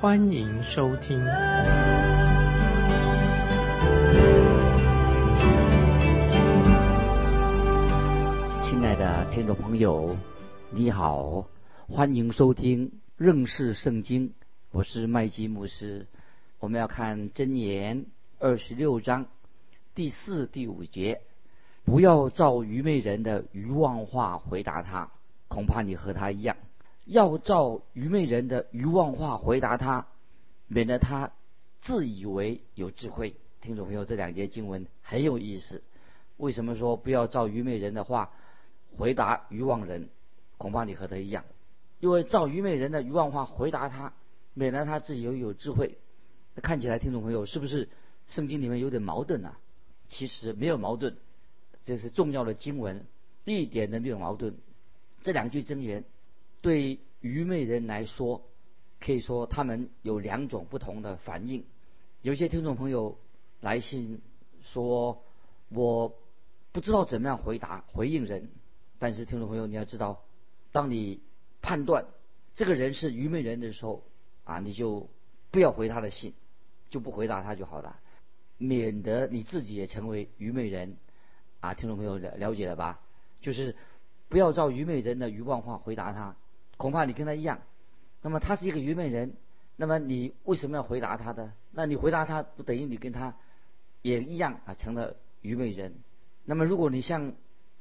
欢迎收听。亲爱的听众朋友，你好，欢迎收听认识圣经，我是麦基牧师。我们要看箴言二十六章第四、第五节。不要照愚昧人的愚妄话回答他，恐怕你和他一样；要照愚昧人的愚妄话回答他，免得他自以为有智慧。听众朋友，这两节经文很有意思。为什么说不要照愚昧人的话回答愚妄人？恐怕你和他一样，因为照愚昧人的愚妄话回答他，免得他自己有有智慧。看起来，听众朋友是不是圣经里面有点矛盾啊？其实没有矛盾。这是重要的经文，一点都没有矛盾。这两句箴言对愚昧人来说，可以说他们有两种不同的反应。有些听众朋友来信说，我不知道怎么样回答回应人。但是听众朋友你要知道，当你判断这个人是愚昧人的时候啊，你就不要回他的信，就不回答他就好了，免得你自己也成为愚昧人。啊，听众朋友了了解了吧？就是不要照愚昧人的愚妄话回答他，恐怕你跟他一样。那么他是一个愚昧人，那么你为什么要回答他的？那你回答他，不等于你跟他也一样啊，成了愚昧人。那么如果你像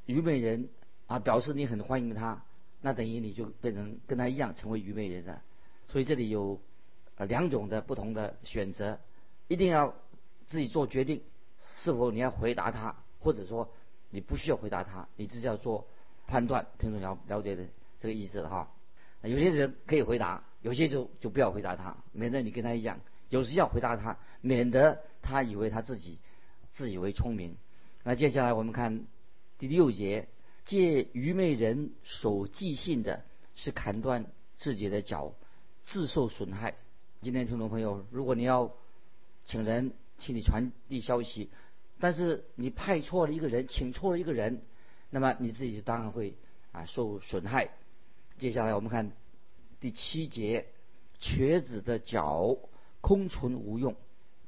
愚昧人啊，表示你很欢迎他，那等于你就变成跟他一样成为愚昧人了。所以这里有呃两种的不同的选择，一定要自己做决定，是否你要回答他。或者说，你不需要回答他，你只是要做判断，听众了了解的这个意思了哈。有些人可以回答，有些就就不要回答他，免得你跟他一样。有时要回答他，免得他以为他自己自以为聪明。那接下来我们看第六节，借愚昧人所寄信的，是砍断自己的脚，自受损害。今天听众朋友，如果你要请人请你传递消息。但是你派错了一个人，请错了一个人，那么你自己当然会啊受损害。接下来我们看第七节，瘸子的脚空存无用，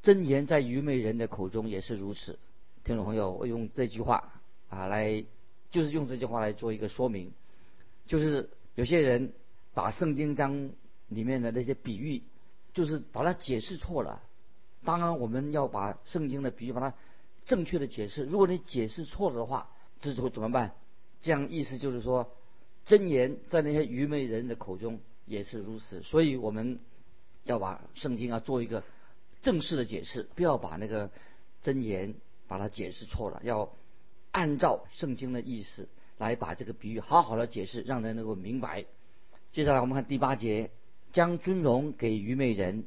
真言在愚昧人的口中也是如此。听众朋友，我用这句话啊来，就是用这句话来做一个说明，就是有些人把圣经章里面的那些比喻，就是把它解释错了。当然，我们要把圣经的比喻把它。正确的解释，如果你解释错了的话，这时候怎么办？这样意思就是说，真言在那些愚昧人的口中也是如此。所以我们要把圣经啊做一个正式的解释，不要把那个真言把它解释错了，要按照圣经的意思来把这个比喻好好的解释，让人能够明白。接下来我们看第八节，将尊荣给愚昧人，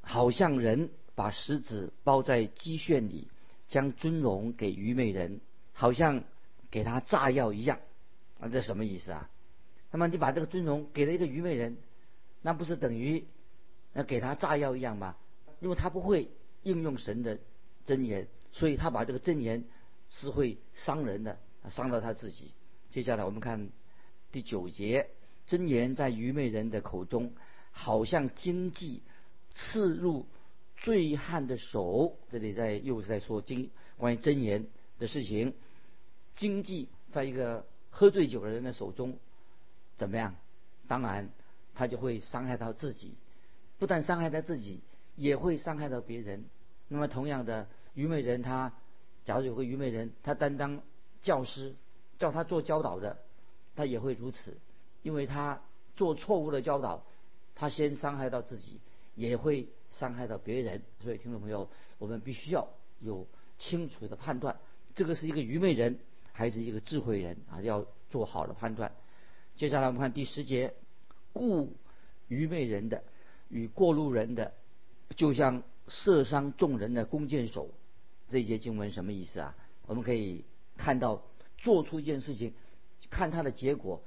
好像人把石子包在鸡圈里。将尊荣给愚昧人，好像给他炸药一样，啊，这什么意思啊？那么你把这个尊荣给了一个愚昧人，那不是等于要给他炸药一样吗？因为他不会应用神的真言，所以他把这个真言是会伤人的，伤到他自己。接下来我们看第九节，真言在愚昧人的口中，好像荆棘刺入。醉汉的手，这里在又在说经关于真言的事情。经济在一个喝醉酒的人的手中怎么样？当然，他就会伤害到自己，不但伤害到自己，也会伤害到别人。那么，同样的愚昧人，他假如有个愚昧人，他担当教师，叫他做教导的，他也会如此，因为他做错误的教导，他先伤害到自己，也会。伤害到别人，所以听众朋友，我们必须要有清楚的判断，这个是一个愚昧人还是一个智慧人啊？要做好的判断。接下来我们看第十节，故愚昧人的与过路人的，就像射伤众人的弓箭手。这一节经文什么意思啊？我们可以看到，做出一件事情，看它的结果，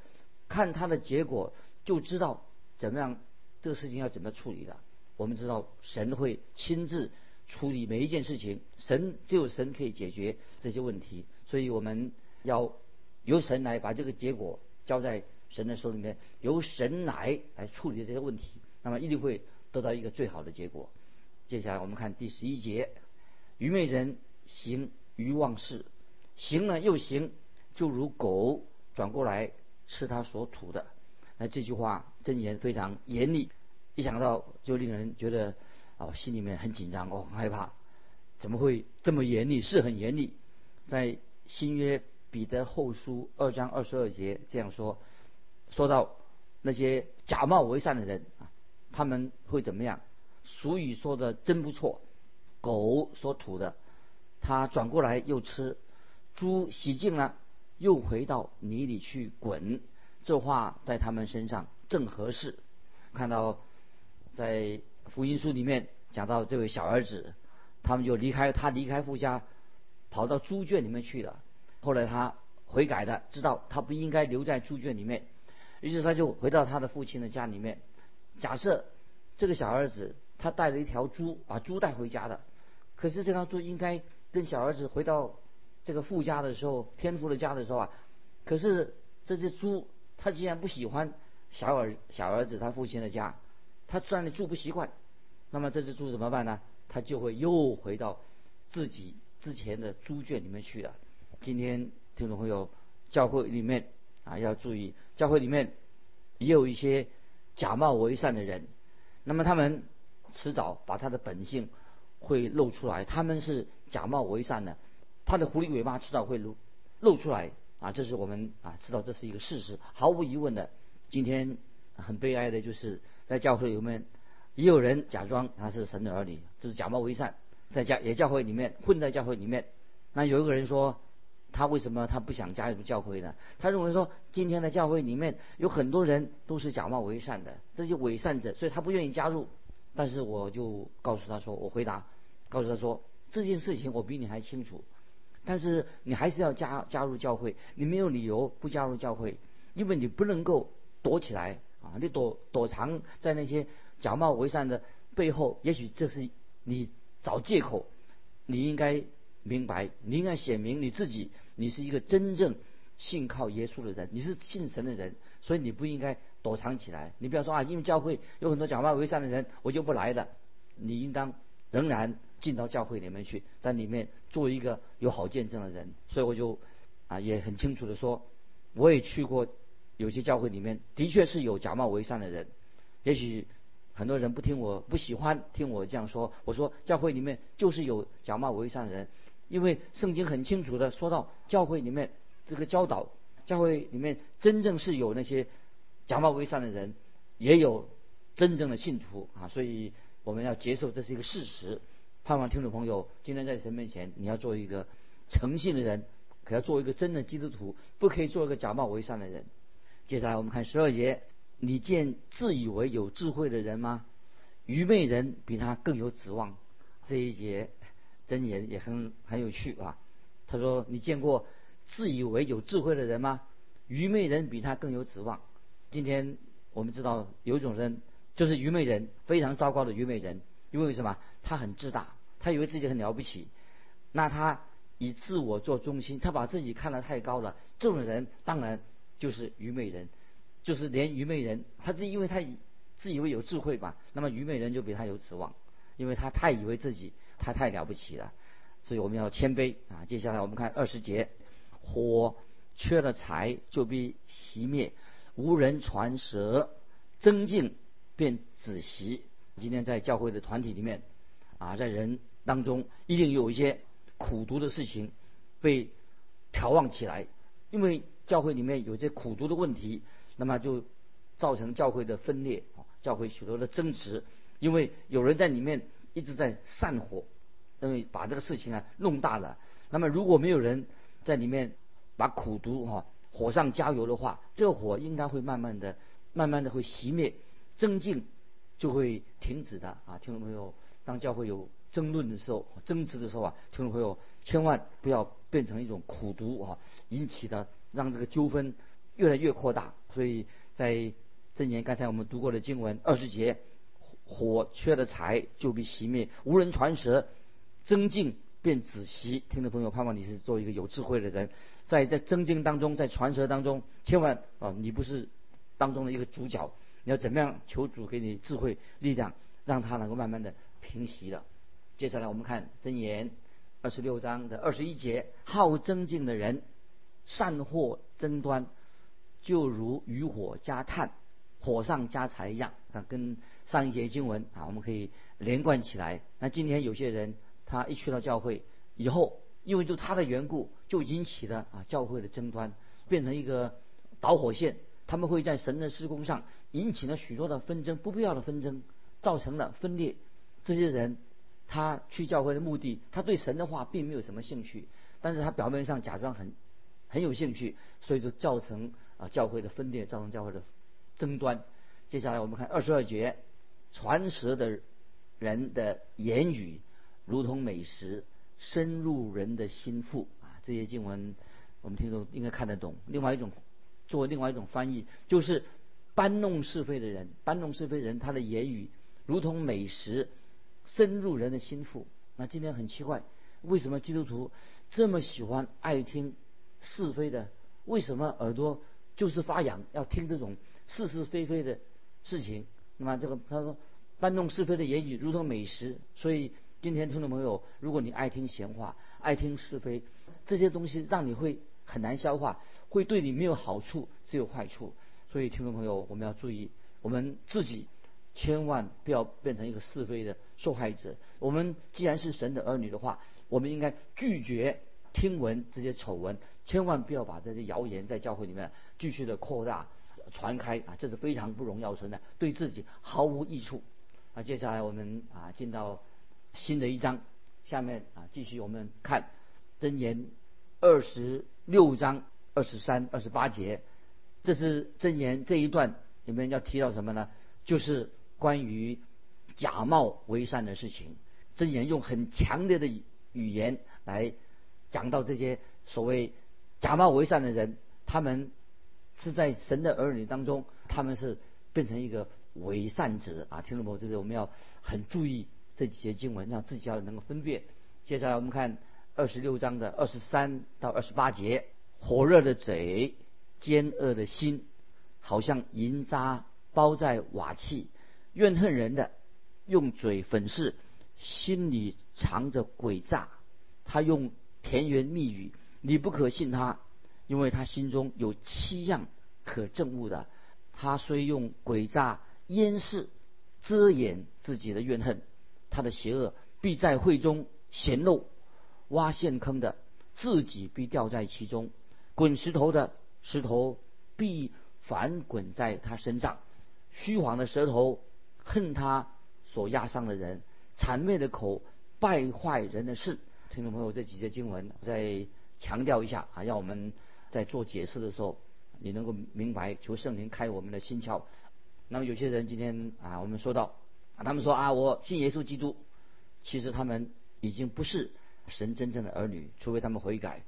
看它的结果就知道怎么样，这个事情要怎么处理的。我们知道神会亲自处理每一件事情，神只有神可以解决这些问题，所以我们要由神来把这个结果交在神的手里面，由神来来处理这些问题，那么一定会得到一个最好的结果。接下来我们看第十一节。愚昧人行愚妄事，行了又行，就如狗转过来吃他所吐的。那这句话真言非常严厉，一想到就令人觉得哦，心里面很紧张哦，很害怕。怎么会这么严厉？是很严厉。在新约彼得后书二章二十二节这样说，说到那些假冒为善的人啊，他们会怎么样？俗语说的真不错。狗所吐的，它转过来又吃；猪洗净了，又回到泥里去滚。这话在他们身上正合适。看到在福音书里面讲到这位小儿子，他们就离开他离开父家，跑到猪圈里面去了。后来他悔改的，知道他不应该留在猪圈里面，于是他就回到他的父亲的家里面。假设这个小儿子他带了一条猪，把猪带回家的。可是这条猪应该跟小儿子回到这个父家的时候，天父的家的时候啊，可是这只猪它既然不喜欢小儿小儿子他父亲的家，它在那里住不习惯，那么这只猪怎么办呢？它就会又回到自己之前的猪圈里面去了。今天听众朋友，教会里面啊要注意，教会里面也有一些假冒为善的人，那么他们迟早把他的本性。会露出来，他们是假冒为善的，他的狐狸尾巴迟早会露露出来啊！这是我们啊知道这是一个事实，毫无疑问的。今天很悲哀的就是在教会里面也有人假装他是神的儿女，就是假冒为善，在教也教会里面混在教会里面。那有一个人说，他为什么他不想加入教会呢？他认为说今天的教会里面有很多人都是假冒伪善的，这些伪善者，所以他不愿意加入。但是我就告诉他说，我回答，告诉他说这件事情我比你还清楚，但是你还是要加加入教会，你没有理由不加入教会，因为你不能够躲起来啊，你躲躲藏在那些假冒伪善的背后，也许这是你找借口，你应该明白，你应该显明你自己，你是一个真正信靠耶稣的人，你是信神的人，所以你不应该。躲藏起来，你不要说啊，因为教会有很多假冒伪善的人，我就不来了。你应当仍然进到教会里面去，在里面做一个有好见证的人。所以我就啊也很清楚的说，我也去过有些教会里面，的确是有假冒伪善的人。也许很多人不听我不喜欢听我这样说，我说教会里面就是有假冒伪善的人，因为圣经很清楚的说到教会里面这个教导，教会里面真正是有那些。假冒伪善的人也有真正的信徒啊，所以我们要接受这是一个事实。盼望听众朋友今天在神面前，你要做一个诚信的人，可要做一个真的基督徒，不可以做一个假冒伪善的人。接下来我们看十二节，你见自以为有智慧的人吗？愚昧人比他更有指望。这一节真言也很很有趣啊。他说：你见过自以为有智慧的人吗？愚昧人比他更有指望。今天我们知道有一种人就是愚昧人，非常糟糕的愚昧人。因为什么？他很自大，他以为自己很了不起。那他以自我做中心，他把自己看得太高了。这种人当然就是愚昧人，就是连愚昧人，他是因为他自以为有智慧吧。那么愚昧人就比他有指望，因为他太以为自己他太了不起了。所以我们要谦卑啊。接下来我们看二十节，火缺了柴就必熄灭。无人传舌，增进便止息。今天在教会的团体里面，啊，在人当中一定有一些苦读的事情被调望起来，因为教会里面有些苦读的问题，那么就造成教会的分裂啊，教会许多的争执，因为有人在里面一直在散火，因为把这个事情啊弄大了。那么如果没有人在里面把苦读哈。火上加油的话，这个火应该会慢慢的、慢慢的会熄灭，增进就会停止的啊！听众朋友，当教会有争论的时候、争执的时候啊，听众朋友千万不要变成一种苦读啊，引起的让这个纠纷越来越扩大。所以在这年刚才我们读过的经文二十节，火缺了柴就被熄灭，无人传舌，增进便止息。听众朋友，盼望你是做一个有智慧的人，在在增进当中，在传舌当中，千万啊，你不是当中的一个主角，你要怎么样求主给你智慧力量，让他能够慢慢的平息了。接下来我们看真言二十六章的二十一节，好增进的人，善祸争端，就如渔火加炭，火上加柴一样。啊，跟上一节经文啊，我们可以连贯起来。那今天有些人，他一去到教会以后，因为就他的缘故，就引起了啊教会的争端，变成一个导火线。他们会在神的施工上引起了许多的纷争，不必要的纷争，造成了分裂。这些人，他去教会的目的，他对神的话并没有什么兴趣，但是他表面上假装很很有兴趣，所以就造成啊教会的分裂，造成教会的争端。接下来我们看二十二节，传舌的人的言语如同美食，深入人的心腹啊。这些经文我们听众应该看得懂。另外一种，作为另外一种翻译，就是搬弄是非的人，搬弄是非人他的言语如同美食，深入人的心腹。那今天很奇怪，为什么基督徒这么喜欢爱听是非的？为什么耳朵就是发痒，要听这种是是非非的？事情，那么这个他说，搬弄是非的言语如同美食，所以今天听众朋友，如果你爱听闲话，爱听是非，这些东西让你会很难消化，会对你没有好处，只有坏处。所以听众朋友，我们要注意，我们自己千万不要变成一个是非的受害者。我们既然是神的儿女的话，我们应该拒绝听闻这些丑闻，千万不要把这些谣言在教会里面继续的扩大。传开啊，这是非常不容要存的，对自己毫无益处。啊，接下来我们啊进到新的一章，下面啊继续我们看箴言二十六章二十三、二十八节。这是箴言这一段里面要提到什么呢？就是关于假冒为善的事情。箴言用很强烈的语言来讲到这些所谓假冒为善的人，他们。是在神的儿女当中，他们是变成一个伪善者啊！听众朋友，这是我们要很注意这几节经文，让自己要能够分辨。接下来我们看二十六章的二十三到二十八节：火热的嘴，奸恶的心，好像银渣包在瓦器；怨恨人的，用嘴粉饰，心里藏着诡诈。他用甜言蜜语，你不可信他。因为他心中有七样可证悟的，他虽用诡诈掩饰、遮掩自己的怨恨，他的邪恶必在会中显露；挖陷坑的，自己必掉在其中；滚石头的，石头必反滚在他身上；虚晃的舌头恨他所压伤的人；谄媚的口败坏人的事。听众朋友，这几节经文在强调一下啊，让我们。在做解释的时候，你能够明白，求圣灵开我们的心窍。那么有些人今天啊，我们说到，他们说啊，我信耶稣基督，其实他们已经不是神真正的儿女，除非他们悔改。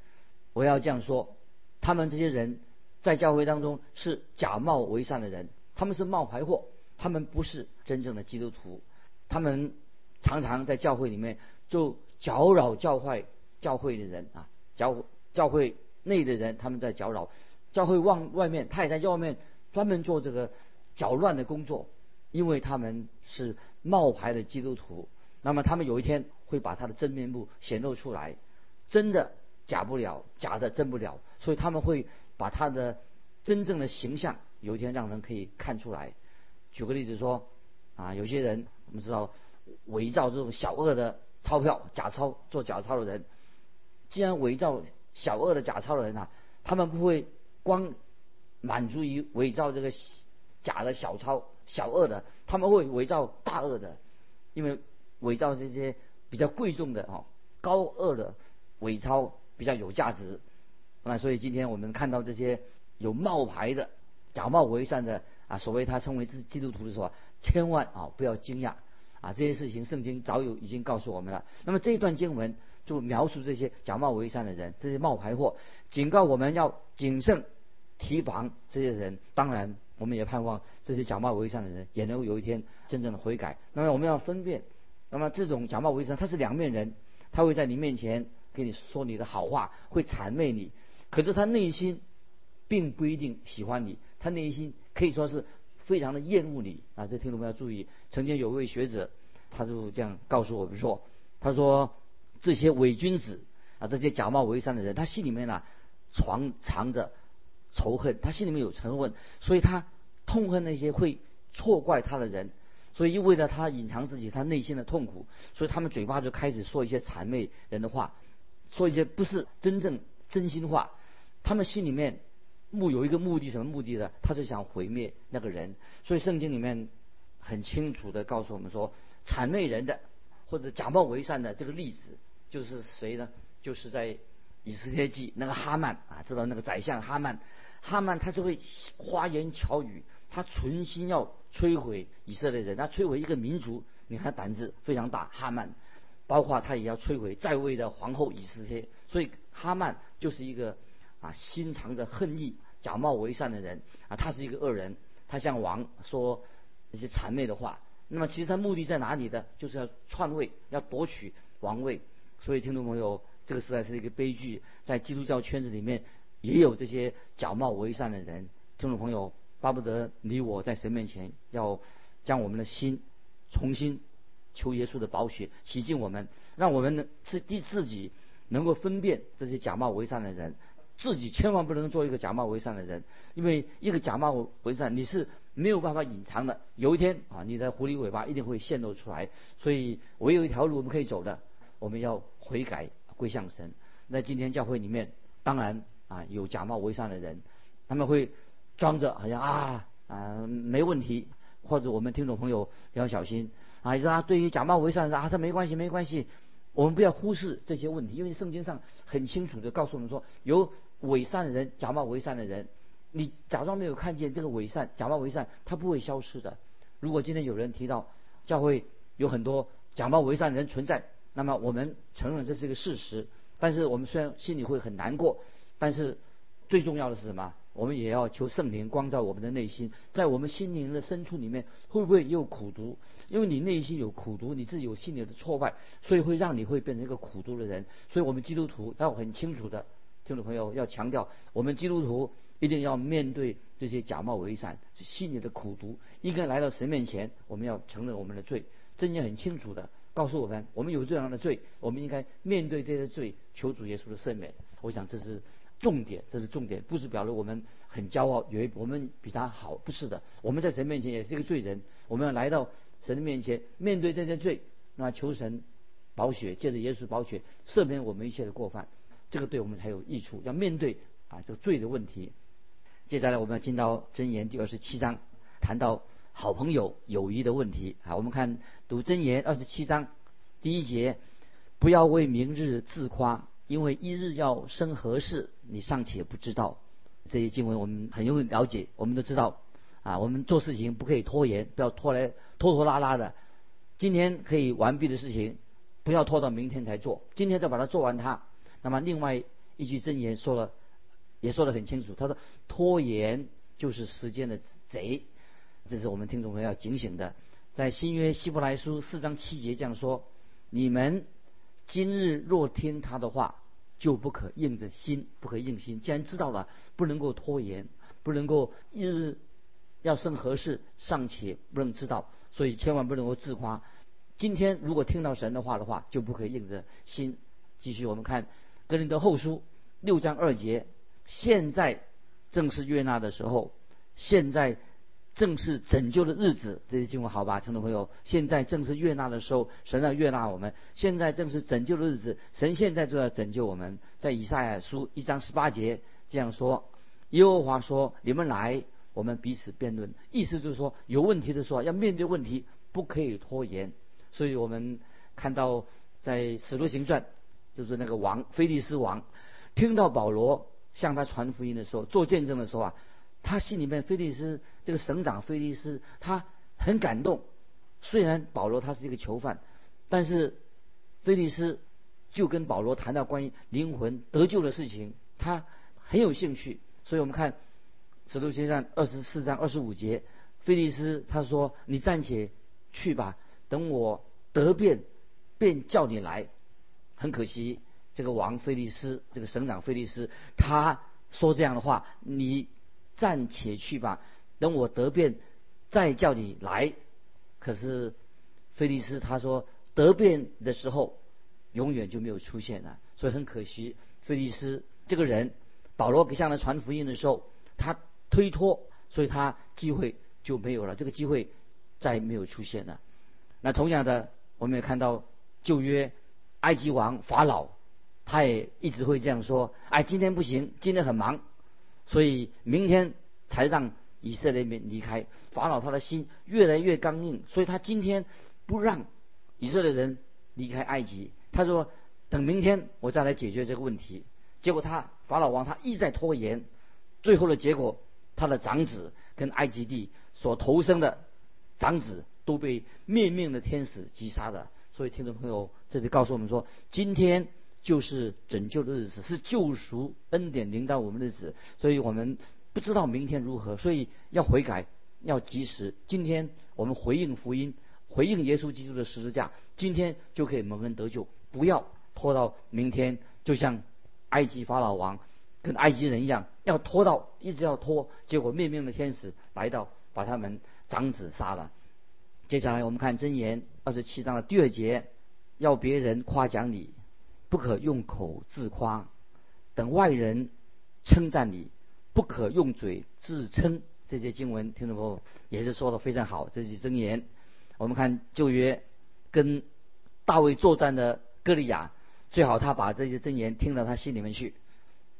我要这样说，他们这些人在教会当中是假冒为善的人，他们是冒牌货，他们不是真正的基督徒，他们常常在教会里面就搅扰教会教会的人啊，教教会。内的人他们在搅扰，教会往外面，他也在外面专门做这个搅乱的工作，因为他们是冒牌的基督徒。那么他们有一天会把他的真面目显露出来，真的假不了，假的真不了，所以他们会把他的真正的形象有一天让人可以看出来。举个例子说，啊，有些人我们知道伪造这种小额的钞票、假钞做假钞的人，既然伪造。小二的假钞的人啊，他们不会光满足于伪造这个假的小钞、小二的，他们会伪造大二的，因为伪造这些比较贵重的哦高二的伪钞比较有价值。那所以今天我们看到这些有冒牌的、假冒伪善的啊，所谓他称为是基督徒的时候，千万啊不要惊讶啊，这些事情圣经早有已经告诉我们了。那么这一段经文就描述这些假冒伪善的人，这些冒牌货，警告我们要谨慎提防这些人。当然，我们也盼望这些假冒伪善的人也能够有一天真正的悔改。那么我们要分辨，那么这种假冒伪善他是两面人，他会在你面前给你说你的好话，会谄媚你，可是他内心并不一定喜欢你，他内心可以说是。非常的厌恶你啊！这听众们要注意，曾经有位学者，他就这样告诉我们说：“他说这些伪君子啊，这些假冒伪善的人，他心里面呢藏藏着仇恨，他心里面有仇恨，所以他痛恨那些会错怪他的人，所以为了他隐藏自己他内心的痛苦，所以他们嘴巴就开始说一些谄媚人的话，说一些不是真正真心话，他们心里面。”目有一个目的，什么目的呢？他就想毁灭那个人。所以圣经里面很清楚的告诉我们说，谄媚人的或者假冒为善的这个例子就是谁呢？就是在以色列记那个哈曼啊，知道那个宰相哈曼，哈曼他是会花言巧语，他存心要摧毁以色列人，他摧毁一个民族，你看胆子非常大。哈曼，包括他也要摧毁在位的皇后以色列，所以哈曼就是一个。啊，心藏着恨意、假冒为善的人啊，他是一个恶人，他向王说一些谄媚的话。那么其实他目的在哪里呢？就是要篡位，要夺取王位。所以听众朋友，这个时代是一个悲剧，在基督教圈子里面也有这些假冒为善的人。听众朋友，巴不得你我在神面前要将我们的心重新求耶稣的宝血洗净我们，让我们能自第自己能够分辨这些假冒为善的人。自己千万不能做一个假冒伪善的人，因为一个假冒伪善你是没有办法隐藏的。有一天啊，你的狐狸尾巴一定会现露出来。所以唯有一条路我们可以走的，我们要悔改归向神。那今天教会里面当然啊有假冒为善的人，他们会装着好像啊啊没问题，或者我们听众朋友要小心啊，说啊对于假冒为善的啊他没关系没关系，我们不要忽视这些问题，因为圣经上很清楚的告诉我们说有。伪善的人，假冒伪善的人，你假装没有看见这个伪善，假冒伪善，他不会消失的。如果今天有人提到教会有很多假冒伪善的人存在，那么我们承认这是一个事实。但是我们虽然心里会很难过，但是最重要的是什么？我们也要求圣灵光照我们的内心，在我们心灵的深处里面，会不会也有苦毒？因为你内心有苦毒，你自己有心里的挫败，所以会让你会变成一个苦毒的人。所以我们基督徒要很清楚的。听众朋友要强调，我们基督徒一定要面对这些假冒伪善、心里的苦毒。应该来到神面前，我们要承认我们的罪。真经很清楚的告诉我们，我们有这样的罪，我们应该面对这些罪，求主耶稣的赦免。我想这是重点，这是重点，不是表露我们很骄傲，以为我们比他好，不是的。我们在神面前也是一个罪人，我们要来到神的面前，面对这些罪，那求神保血，借着耶稣保血赦免我们一切的过犯。这个对我们才有益处，要面对啊这个罪的问题。接下来我们要进到箴言第二十七章，谈到好朋友友谊的问题啊。我们看读箴言二十七章第一节，不要为明日自夸，因为一日要生何事，你尚且不知道。这些经文我们很容易了解，我们都知道啊。我们做事情不可以拖延，不要拖来拖拖拉拉的。今天可以完毕的事情，不要拖到明天才做，今天再把它做完它。那么另外一句箴言说了，也说得很清楚。他说：“拖延就是时间的贼。”这是我们听众朋友要警醒的。在新约希伯来书四章七节这样说：“你们今日若听他的话，就不可硬着心，不可硬心。既然知道了，不能够拖延，不能够一日要生何事尚且不能知道，所以千万不能够自夸。今天如果听到神的话的话，就不可以硬着心。”继续我们看。格林德后书六章二节，现在正是悦纳的时候，现在正是拯救的日子。这些经文好吧，听众朋友，现在正是悦纳的时候，神要悦纳我们。现在正是拯救的日子，神现在就要拯救我们。在以赛亚书一章十八节这样说：耶和华说，你们来，我们彼此辩论。意思就是说，有问题的时候要面对问题，不可以拖延。所以我们看到在使徒行传。就是那个王菲利斯王，听到保罗向他传福音的时候，做见证的时候啊，他心里面菲利斯这个省长菲利斯，他很感动，虽然保罗他是一个囚犯，但是菲利斯就跟保罗谈到关于灵魂得救的事情，他很有兴趣。所以我们看使徒行传二十四章二十五节，菲利斯他说：“你暂且去吧，等我得便，便叫你来。”很可惜，这个王菲利斯，这个省长菲利斯，他说这样的话：“你暂且去吧，等我得便，再叫你来。”可是菲利斯他说得便的时候，永远就没有出现了，所以很可惜。菲利斯这个人，保罗给向他传福音的时候，他推脱，所以他机会就没有了，这个机会再没有出现了。那同样的，我们也看到旧约埃及王法老，他也一直会这样说：哎，今天不行，今天很忙，所以明天才让。以色列人离开法老，他的心越来越刚硬，所以他今天不让以色列人离开埃及。他说：“等明天我再来解决这个问题。”结果他法老王他一再拖延，最后的结果，他的长子跟埃及地所投生的长子都被灭命的天使击杀的。所以听众朋友，这里告诉我们说，今天就是拯救的日子，是救赎恩典临到我们的日子，所以我们。不知道明天如何，所以要悔改，要及时。今天我们回应福音，回应耶稣基督的十字架，今天就可以蒙恩得救。不要拖到明天，就像埃及法老王跟埃及人一样，要拖到一直要拖，结果灭命的天使来到，把他们长子杀了。接下来我们看箴言二十七章的第二节，要别人夸奖你，不可用口自夸，等外人称赞你。不可用嘴自称，这些经文听众朋友也是说的非常好。这些箴言，我们看旧约跟大卫作战的歌利亚，最好他把这些箴言听到他心里面去。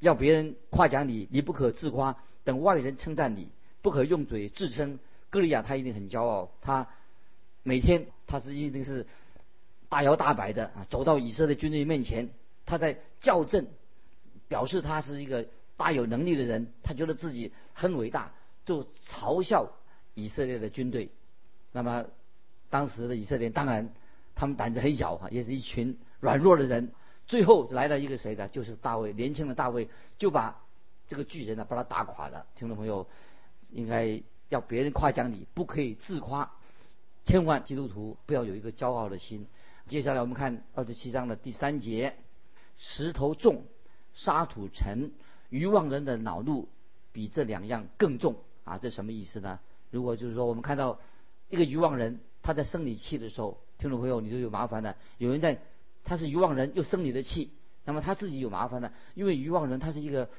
要别人夸奖你，你不可自夸；等外人称赞你，不可用嘴自称。歌利亚他一定很骄傲，他每天他是一定是大摇大摆的啊，走到以色列军队面前，他在校正，表示他是一个。大有能力的人，他觉得自己很伟大，就嘲笑以色列的军队。那么，当时的以色列当然他们胆子很小哈，也是一群软弱的人。最后来了一个谁呢？就是大卫，年轻的大卫就把这个巨人呢把他打垮了。听众朋友，应该要别人夸奖你，不可以自夸，千万基督徒不要有一个骄傲的心。接下来我们看二十七章的第三节：石头重，沙土沉。愚妄人的恼怒比这两样更重啊！这什么意思呢？如果就是说我们看到一个愚妄人他在生你气的时候，听众朋友你就有麻烦了。有人在他是愚妄人又生你的气，那么他自己有麻烦了，因为愚妄人他是一个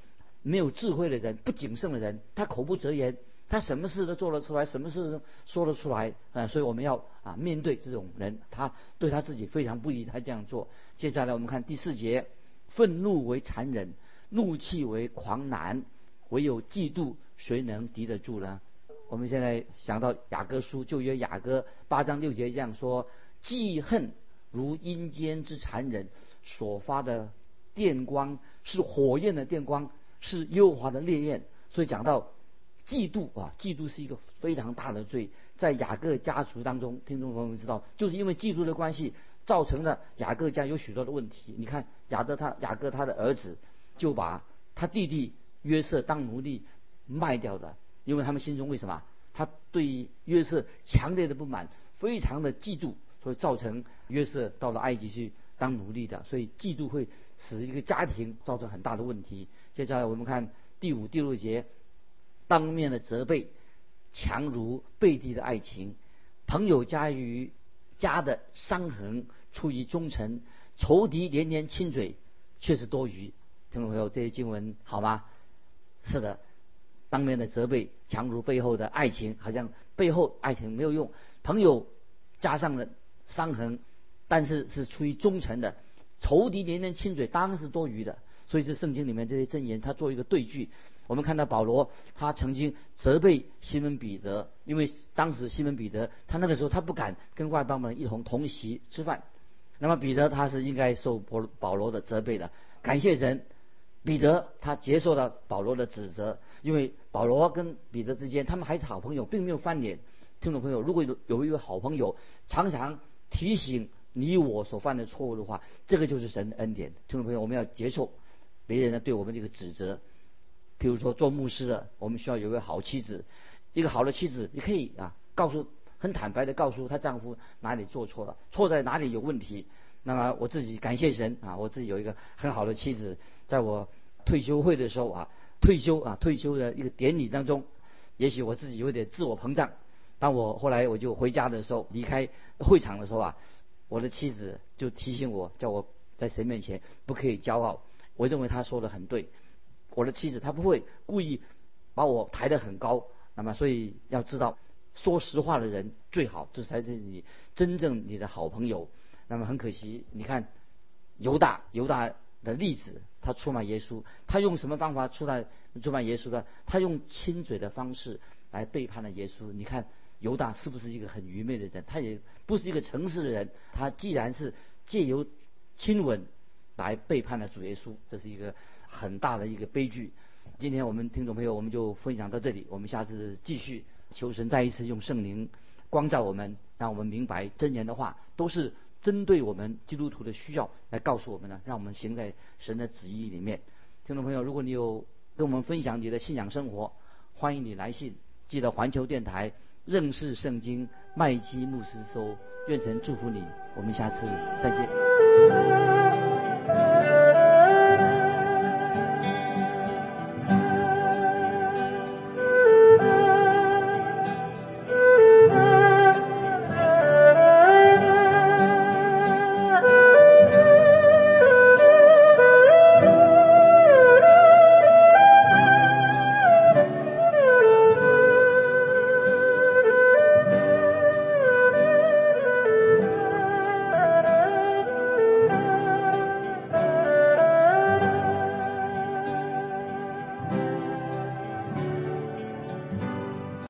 没有智慧的人，不谨慎的人，他口不择言，他什么事都做得出来，什么事都说得出来啊！所以我们要啊面对这种人，他对他自己非常不利，他这样做。接下来我们看第四节：愤怒为残忍。怒气为狂澜，唯有嫉妒，谁能敌得住呢？我们现在想到雅各书，旧约雅各八章六节这样说：记恨如阴间之残忍，所发的电光是火焰的电光，是幽华的烈焰。所以讲到嫉妒啊，嫉妒是一个非常大的罪，在雅各家族当中，听众朋友们知道，就是因为嫉妒的关系，造成了雅各家有许多的问题。你看雅各他雅各他的儿子。就把他弟弟约瑟当奴隶卖掉的，因为他们心中为什么？他对约瑟强烈的不满，非常的嫉妒，所以造成约瑟到了埃及去当奴隶的。所以嫉妒会使一个家庭造成很大的问题。接下来我们看第五、第六节，当面的责备，强如背地的爱情，朋友加于家的伤痕出于忠诚，仇敌连连亲嘴却是多余。听众朋友，这些经文好吗？是的，当面的责备强如背后的爱情，好像背后爱情没有用。朋友加上了伤痕，但是是出于忠诚的。仇敌连连亲嘴，当然是多余的。所以，这圣经里面这些箴言，他做一个对句。我们看到保罗，他曾经责备西门彼得，因为当时西门彼得他那个时候他不敢跟外邦人一同同席吃饭。那么彼得他是应该受保保罗的责备的。感谢神。彼得他接受了保罗的指责，因为保罗跟彼得之间他们还是好朋友，并没有翻脸。听众朋友，如果有有一位好朋友常常提醒你我所犯的错误的话，这个就是神的恩典。听众朋友，我们要接受别人呢对我们这个指责。比如说做牧师的，我们需要有一个好妻子，一个好的妻子，你可以啊告诉很坦白的告诉她丈夫哪里做错了，错在哪里有问题。那么我自己感谢神啊，我自己有一个很好的妻子，在我退休会的时候啊，退休啊退休的一个典礼当中，也许我自己有点自我膨胀。当我后来我就回家的时候，离开会场的时候啊，我的妻子就提醒我，叫我在神面前不可以骄傲。我认为她说的很对。我的妻子她不会故意把我抬得很高，那么所以要知道说实话的人最好，这才是你真正你的好朋友。那么很可惜，你看犹大犹大的例子，他出卖耶稣，他用什么方法出卖出卖耶稣的？他用亲嘴的方式来背叛了耶稣。你看犹大是不是一个很愚昧的人？他也不是一个诚实的人。他既然是借由亲吻来背叛了主耶稣，这是一个。很大的一个悲剧。今天我们听众朋友，我们就分享到这里。我们下次继续求神再一次用圣灵光照我们，让我们明白真言的话都是针对我们基督徒的需要来告诉我们呢，让我们行在神的旨意里面。听众朋友，如果你有跟我们分享你的信仰生活，欢迎你来信，记得环球电台认识圣经麦基牧师说。愿神祝福你，我们下次再见。